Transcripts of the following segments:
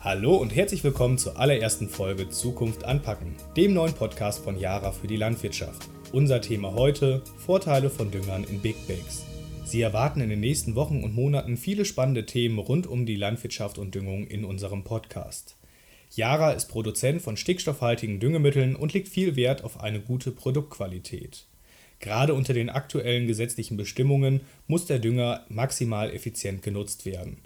Hallo und herzlich willkommen zur allerersten Folge Zukunft anpacken, dem neuen Podcast von Yara für die Landwirtschaft. Unser Thema heute: Vorteile von Düngern in Big Bags. Sie erwarten in den nächsten Wochen und Monaten viele spannende Themen rund um die Landwirtschaft und Düngung in unserem Podcast. Yara ist Produzent von stickstoffhaltigen Düngemitteln und legt viel Wert auf eine gute Produktqualität. Gerade unter den aktuellen gesetzlichen Bestimmungen muss der Dünger maximal effizient genutzt werden.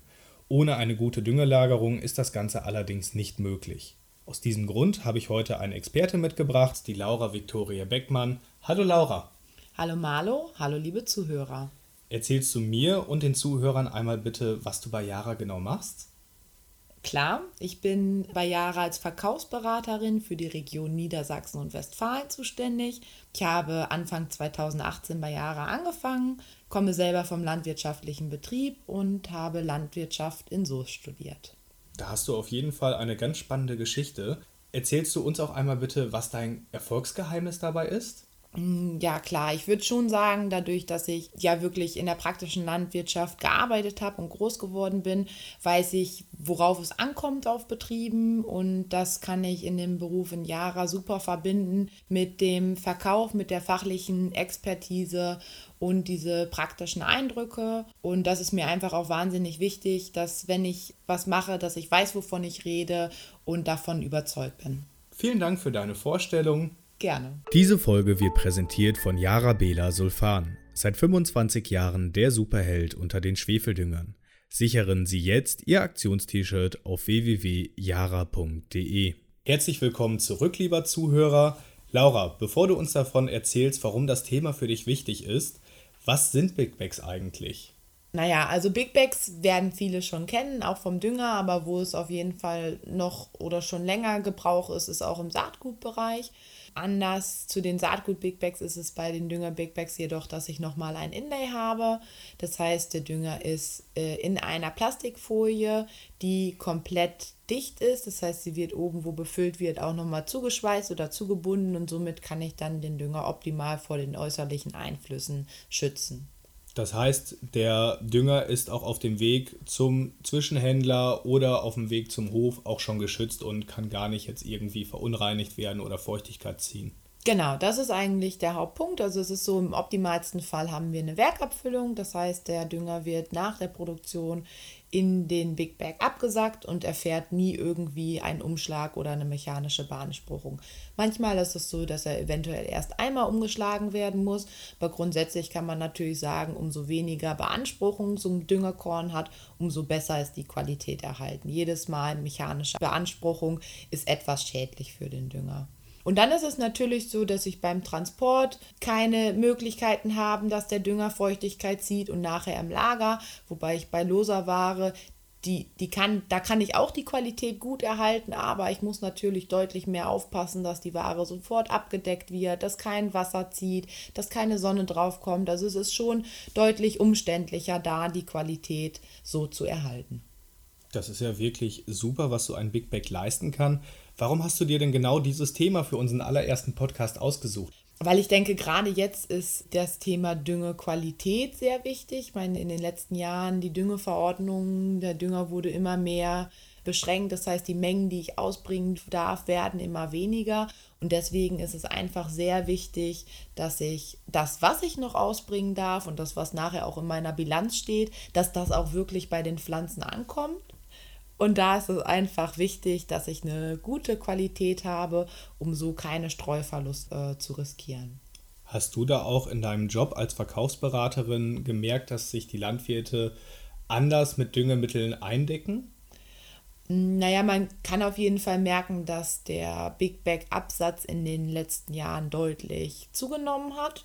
Ohne eine gute Düngelagerung ist das Ganze allerdings nicht möglich. Aus diesem Grund habe ich heute eine Expertin mitgebracht, die Laura Viktoria Beckmann. Hallo Laura. Hallo Marlo, hallo liebe Zuhörer. Erzählst du mir und den Zuhörern einmal bitte, was du bei Yara genau machst? Klar, ich bin bei Yara als Verkaufsberaterin für die Region Niedersachsen und Westfalen zuständig. Ich habe Anfang 2018 bei Yara angefangen, komme selber vom landwirtschaftlichen Betrieb und habe Landwirtschaft in Soest studiert. Da hast du auf jeden Fall eine ganz spannende Geschichte. Erzählst du uns auch einmal bitte, was dein Erfolgsgeheimnis dabei ist? Mm, ja, klar. Ich würde schon sagen, dadurch, dass ich ja wirklich in der praktischen Landwirtschaft gearbeitet habe und groß geworden bin, weiß ich, worauf es ankommt auf Betrieben. Und das kann ich in dem Beruf in Jara super verbinden mit dem Verkauf, mit der fachlichen Expertise und diese praktischen Eindrücke. Und das ist mir einfach auch wahnsinnig wichtig, dass wenn ich was mache, dass ich weiß, wovon ich rede und davon überzeugt bin. Vielen Dank für deine Vorstellung. Gerne. Diese Folge wird präsentiert von Yara Bela Sulfan. Seit 25 Jahren der Superheld unter den Schwefeldüngern. Sichern Sie jetzt Ihr Aktionst-T-Shirt auf www.yara.de. Herzlich willkommen zurück, lieber Zuhörer. Laura, bevor du uns davon erzählst, warum das Thema für dich wichtig ist, was sind Big Bags eigentlich? Naja, also Big Bags werden viele schon kennen, auch vom Dünger, aber wo es auf jeden Fall noch oder schon länger Gebrauch ist, ist auch im Saatgutbereich. Anders zu den Saatgut-Big Bags ist es bei den Dünger-Big Bags jedoch, dass ich nochmal ein Inlay habe. Das heißt, der Dünger ist äh, in einer Plastikfolie, die komplett dicht ist. Das heißt, sie wird oben, wo befüllt wird, auch nochmal zugeschweißt oder zugebunden und somit kann ich dann den Dünger optimal vor den äußerlichen Einflüssen schützen. Das heißt, der Dünger ist auch auf dem Weg zum Zwischenhändler oder auf dem Weg zum Hof auch schon geschützt und kann gar nicht jetzt irgendwie verunreinigt werden oder Feuchtigkeit ziehen. Genau, das ist eigentlich der Hauptpunkt. Also es ist so, im optimalsten Fall haben wir eine Werkabfüllung. Das heißt, der Dünger wird nach der Produktion in den Big Bag abgesackt und erfährt nie irgendwie einen Umschlag oder eine mechanische Beanspruchung. Manchmal ist es so, dass er eventuell erst einmal umgeschlagen werden muss, aber grundsätzlich kann man natürlich sagen, umso weniger Beanspruchung ein Düngerkorn hat, umso besser ist die Qualität erhalten. Jedes Mal mechanische Beanspruchung ist etwas schädlich für den Dünger. Und dann ist es natürlich so, dass ich beim Transport keine Möglichkeiten habe, dass der Dünger Feuchtigkeit zieht und nachher im Lager, wobei ich bei loser Ware die, die kann, da kann ich auch die Qualität gut erhalten, aber ich muss natürlich deutlich mehr aufpassen, dass die Ware sofort abgedeckt wird, dass kein Wasser zieht, dass keine Sonne draufkommt. Also es ist schon deutlich umständlicher, da die Qualität so zu erhalten. Das ist ja wirklich super, was so ein Big Bag leisten kann. Warum hast du dir denn genau dieses Thema für unseren allerersten Podcast ausgesucht? Weil ich denke, gerade jetzt ist das Thema Düngequalität sehr wichtig. Ich meine, in den letzten Jahren die Düngeverordnung, der Dünger wurde immer mehr beschränkt. Das heißt, die Mengen, die ich ausbringen darf, werden immer weniger. Und deswegen ist es einfach sehr wichtig, dass ich das, was ich noch ausbringen darf und das, was nachher auch in meiner Bilanz steht, dass das auch wirklich bei den Pflanzen ankommt. Und da ist es einfach wichtig, dass ich eine gute Qualität habe, um so keine Streuverlust äh, zu riskieren. Hast du da auch in deinem Job als Verkaufsberaterin gemerkt, dass sich die Landwirte anders mit Düngemitteln eindecken? Naja, man kann auf jeden Fall merken, dass der Big Bag Absatz in den letzten Jahren deutlich zugenommen hat.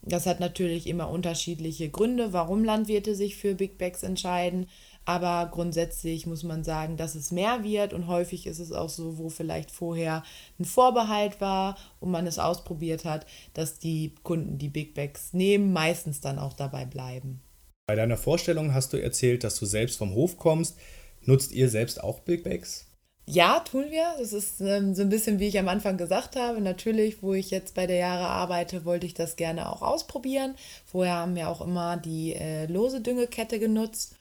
Das hat natürlich immer unterschiedliche Gründe, warum Landwirte sich für Big Bags entscheiden. Aber grundsätzlich muss man sagen, dass es mehr wird und häufig ist es auch so, wo vielleicht vorher ein Vorbehalt war und man es ausprobiert hat, dass die Kunden die Big Bags nehmen, meistens dann auch dabei bleiben. Bei deiner Vorstellung hast du erzählt, dass du selbst vom Hof kommst. Nutzt ihr selbst auch Big Bags? Ja, tun wir. Das ist ähm, so ein bisschen, wie ich am Anfang gesagt habe. Natürlich, wo ich jetzt bei der Jahre arbeite, wollte ich das gerne auch ausprobieren. Vorher haben wir auch immer die äh, lose Düngekette genutzt.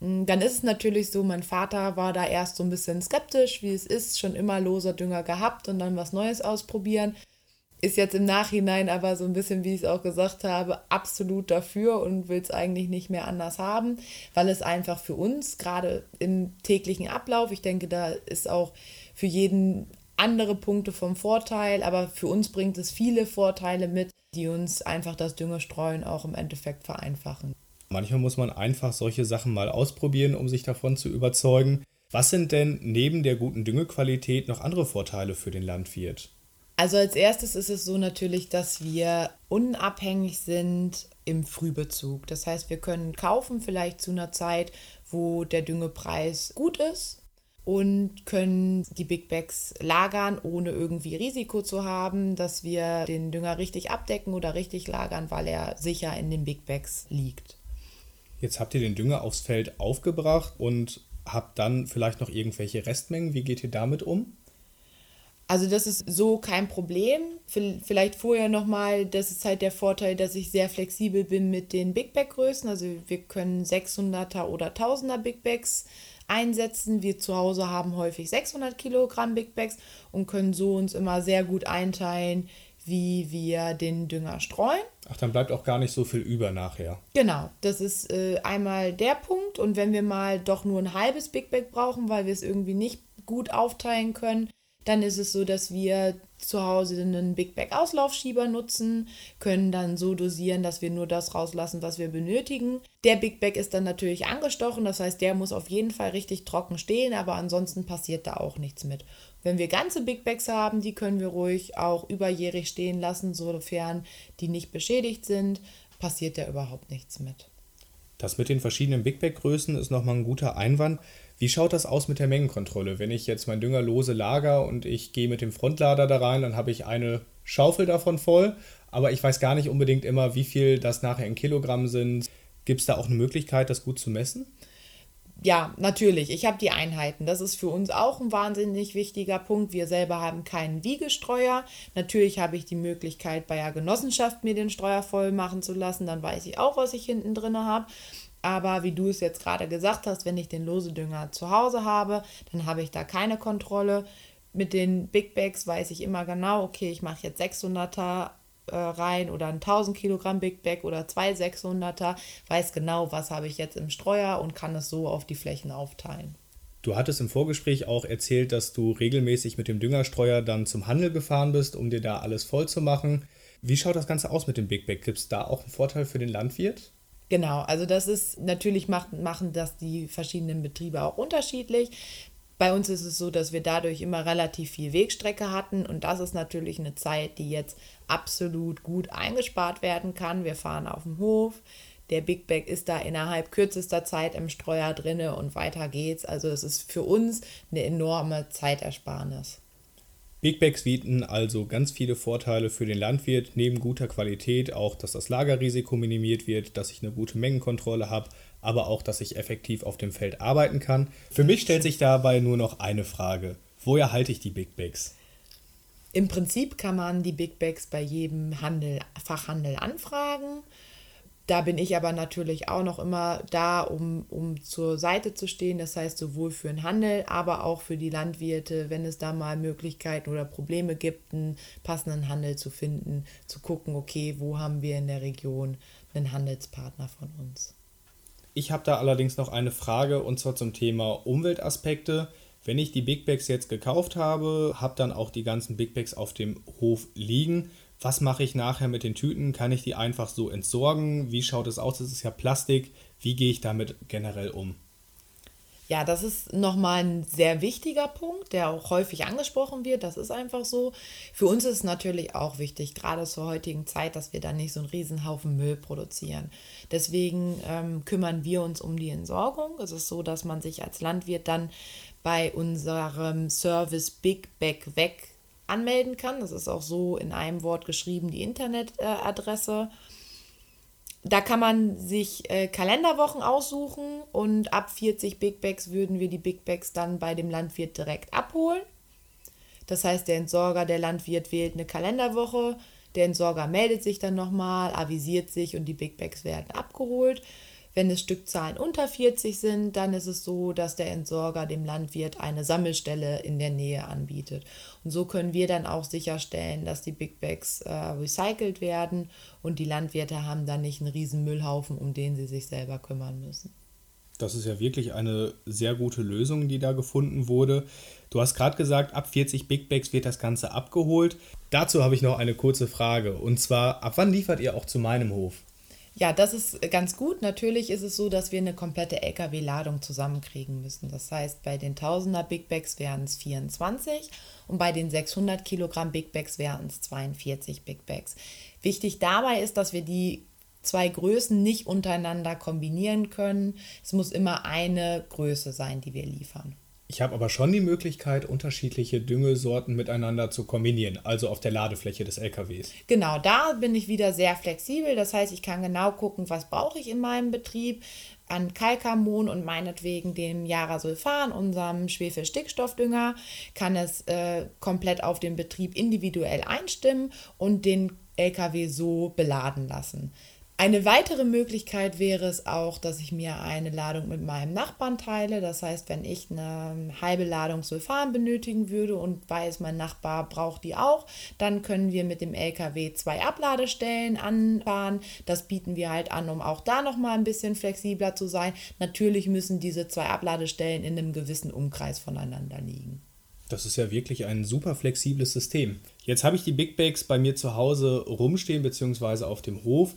Mm, dann ist es natürlich so, mein Vater war da erst so ein bisschen skeptisch, wie es ist, schon immer loser Dünger gehabt und dann was Neues ausprobieren. Ist jetzt im Nachhinein aber so ein bisschen, wie ich es auch gesagt habe, absolut dafür und will es eigentlich nicht mehr anders haben, weil es einfach für uns, gerade im täglichen Ablauf, ich denke, da ist auch für jeden andere Punkte vom Vorteil, aber für uns bringt es viele Vorteile mit, die uns einfach das Düngerstreuen auch im Endeffekt vereinfachen. Manchmal muss man einfach solche Sachen mal ausprobieren, um sich davon zu überzeugen. Was sind denn neben der guten Düngequalität noch andere Vorteile für den Landwirt? Also als erstes ist es so natürlich, dass wir unabhängig sind im Frühbezug. Das heißt, wir können kaufen vielleicht zu einer Zeit, wo der Düngepreis gut ist und können die Big Bags lagern, ohne irgendwie Risiko zu haben, dass wir den Dünger richtig abdecken oder richtig lagern, weil er sicher in den Big Bags liegt. Jetzt habt ihr den Dünger aufs Feld aufgebracht und habt dann vielleicht noch irgendwelche Restmengen. Wie geht ihr damit um? Also das ist so kein Problem. Vielleicht vorher nochmal, das ist halt der Vorteil, dass ich sehr flexibel bin mit den Big Bag Größen. Also wir können 600er oder 1000er Big Bags einsetzen. Wir zu Hause haben häufig 600 Kilogramm Big Bags und können so uns immer sehr gut einteilen, wie wir den Dünger streuen. Ach, dann bleibt auch gar nicht so viel über nachher. Genau, das ist äh, einmal der Punkt. Und wenn wir mal doch nur ein halbes Big Bag brauchen, weil wir es irgendwie nicht gut aufteilen können, dann ist es so, dass wir zu Hause einen Big Bag Auslaufschieber nutzen, können dann so dosieren, dass wir nur das rauslassen, was wir benötigen. Der Big Bag ist dann natürlich angestochen, das heißt, der muss auf jeden Fall richtig trocken stehen, aber ansonsten passiert da auch nichts mit. Wenn wir ganze Big Bags haben, die können wir ruhig auch überjährig stehen lassen, sofern die nicht beschädigt sind, passiert da überhaupt nichts mit. Das mit den verschiedenen Big Bag Größen ist nochmal ein guter Einwand. Wie schaut das aus mit der Mengenkontrolle? Wenn ich jetzt mein Dünger lose lager und ich gehe mit dem Frontlader da rein, dann habe ich eine Schaufel davon voll, aber ich weiß gar nicht unbedingt immer, wie viel das nachher in Kilogramm sind. Gibt es da auch eine Möglichkeit, das gut zu messen? ja, natürlich, ich habe die Einheiten. Das ist für uns auch ein wahnsinnig wichtiger Punkt. Wir selber haben keinen Wiegestreuer. Natürlich habe ich die Möglichkeit, bei der Genossenschaft mir den Streuer voll machen zu lassen. Dann weiß ich auch, was ich hinten drin habe. Aber wie du es jetzt gerade gesagt hast, wenn ich den Losedünger zu Hause habe, dann habe ich da keine Kontrolle. Mit den Big Bags weiß ich immer genau, okay, ich mache jetzt 600er äh, rein oder ein 1000 Kilogramm Big Bag oder zwei 600er, weiß genau, was habe ich jetzt im Streuer und kann es so auf die Flächen aufteilen. Du hattest im Vorgespräch auch erzählt, dass du regelmäßig mit dem Düngerstreuer dann zum Handel gefahren bist, um dir da alles voll zu machen. Wie schaut das Ganze aus mit dem Big Bag? Gibt es da auch einen Vorteil für den Landwirt? Genau, also das ist natürlich macht, machen das die verschiedenen Betriebe auch unterschiedlich. Bei uns ist es so, dass wir dadurch immer relativ viel Wegstrecke hatten und das ist natürlich eine Zeit, die jetzt absolut gut eingespart werden kann. Wir fahren auf dem Hof, der Big Bag ist da innerhalb kürzester Zeit im Streuer drinne und weiter geht's. Also es ist für uns eine enorme Zeitersparnis. Big Bags bieten also ganz viele Vorteile für den Landwirt, neben guter Qualität auch, dass das Lagerrisiko minimiert wird, dass ich eine gute Mengenkontrolle habe, aber auch, dass ich effektiv auf dem Feld arbeiten kann. Für mich stellt sich dabei nur noch eine Frage. Woher halte ich die Big Bags? Im Prinzip kann man die Big Bags bei jedem Handel, Fachhandel anfragen. Da bin ich aber natürlich auch noch immer da, um, um zur Seite zu stehen. Das heißt, sowohl für den Handel, aber auch für die Landwirte, wenn es da mal Möglichkeiten oder Probleme gibt, einen passenden Handel zu finden, zu gucken, okay, wo haben wir in der Region einen Handelspartner von uns. Ich habe da allerdings noch eine Frage und zwar zum Thema Umweltaspekte. Wenn ich die Big Bags jetzt gekauft habe, habe dann auch die ganzen Big Bags auf dem Hof liegen was mache ich nachher mit den Tüten? Kann ich die einfach so entsorgen? Wie schaut es aus? Das ist ja Plastik. Wie gehe ich damit generell um? Ja, das ist nochmal ein sehr wichtiger Punkt, der auch häufig angesprochen wird. Das ist einfach so. Für uns ist es natürlich auch wichtig, gerade zur heutigen Zeit, dass wir da nicht so einen Riesenhaufen Müll produzieren. Deswegen ähm, kümmern wir uns um die Entsorgung. Es ist so, dass man sich als Landwirt dann bei unserem Service Big Bag Weg anmelden kann. Das ist auch so in einem Wort geschrieben, die Internetadresse. Da kann man sich äh, Kalenderwochen aussuchen und ab 40 Big Bags würden wir die Big Bags dann bei dem Landwirt direkt abholen. Das heißt, der Entsorger, der Landwirt wählt eine Kalenderwoche, der Entsorger meldet sich dann nochmal, avisiert sich und die Big Bags werden abgeholt. Wenn es Stückzahlen unter 40 sind, dann ist es so, dass der Entsorger dem Landwirt eine Sammelstelle in der Nähe anbietet. Und so können wir dann auch sicherstellen, dass die Big Bags äh, recycelt werden und die Landwirte haben dann nicht einen riesen Müllhaufen, um den sie sich selber kümmern müssen. Das ist ja wirklich eine sehr gute Lösung, die da gefunden wurde. Du hast gerade gesagt, ab 40 Big Bags wird das Ganze abgeholt. Dazu habe ich noch eine kurze Frage. Und zwar, ab wann liefert ihr auch zu meinem Hof? Ja, das ist ganz gut. Natürlich ist es so, dass wir eine komplette LKW-Ladung zusammenkriegen müssen. Das heißt, bei den 1000er Big Bags wären es 24 und bei den 600 Kilogramm Big Bags wären es 42 Big Bags. Wichtig dabei ist, dass wir die zwei Größen nicht untereinander kombinieren können. Es muss immer eine Größe sein, die wir liefern. Ich habe aber schon die Möglichkeit, unterschiedliche Düngesorten miteinander zu kombinieren, also auf der Ladefläche des LKWs. Genau, da bin ich wieder sehr flexibel. Das heißt, ich kann genau gucken, was brauche ich in meinem Betrieb an Kalkamon und meinetwegen dem Jarasulfan, unserem Schwefelstickstoffdünger, kann es äh, komplett auf den Betrieb individuell einstimmen und den LKW so beladen lassen. Eine weitere Möglichkeit wäre es auch, dass ich mir eine Ladung mit meinem Nachbarn teile. Das heißt, wenn ich eine halbe Ladung Sulfan benötigen würde und weiß, mein Nachbar braucht die auch, dann können wir mit dem LKW zwei Abladestellen anfahren. Das bieten wir halt an, um auch da nochmal ein bisschen flexibler zu sein. Natürlich müssen diese zwei Abladestellen in einem gewissen Umkreis voneinander liegen. Das ist ja wirklich ein super flexibles System. Jetzt habe ich die Big Bags bei mir zu Hause rumstehen bzw. auf dem Hof.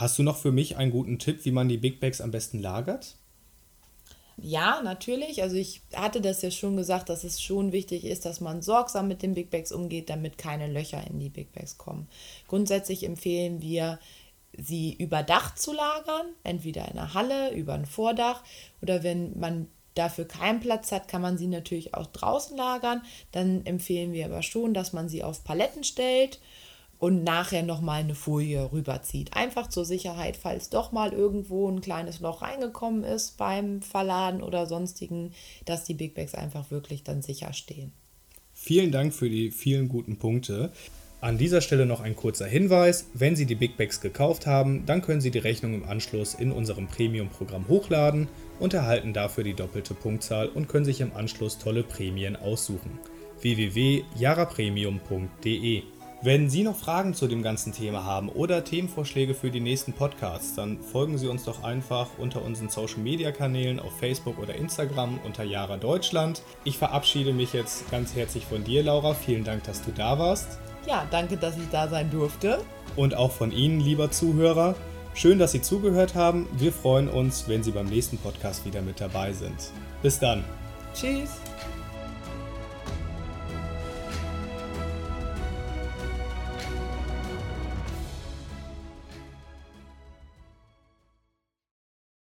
Hast du noch für mich einen guten Tipp, wie man die Big Bags am besten lagert? Ja, natürlich. Also ich hatte das ja schon gesagt, dass es schon wichtig ist, dass man sorgsam mit den Big Bags umgeht, damit keine Löcher in die Big Bags kommen. Grundsätzlich empfehlen wir, sie überdacht zu lagern, entweder in der Halle, über ein Vordach oder wenn man dafür keinen Platz hat, kann man sie natürlich auch draußen lagern. Dann empfehlen wir aber schon, dass man sie auf Paletten stellt und nachher nochmal eine Folie rüberzieht. Einfach zur Sicherheit, falls doch mal irgendwo ein kleines Loch reingekommen ist beim Verladen oder sonstigen, dass die Big Bags einfach wirklich dann sicher stehen. Vielen Dank für die vielen guten Punkte. An dieser Stelle noch ein kurzer Hinweis. Wenn Sie die Big Bags gekauft haben, dann können Sie die Rechnung im Anschluss in unserem Premium-Programm hochladen und erhalten dafür die doppelte Punktzahl und können sich im Anschluss tolle Prämien aussuchen. www.jarapremium.de wenn Sie noch Fragen zu dem ganzen Thema haben oder Themenvorschläge für die nächsten Podcasts, dann folgen Sie uns doch einfach unter unseren Social Media Kanälen auf Facebook oder Instagram unter Jara Deutschland. Ich verabschiede mich jetzt ganz herzlich von dir, Laura. Vielen Dank, dass du da warst. Ja, danke, dass ich da sein durfte. Und auch von Ihnen, lieber Zuhörer. Schön, dass Sie zugehört haben. Wir freuen uns, wenn Sie beim nächsten Podcast wieder mit dabei sind. Bis dann. Tschüss.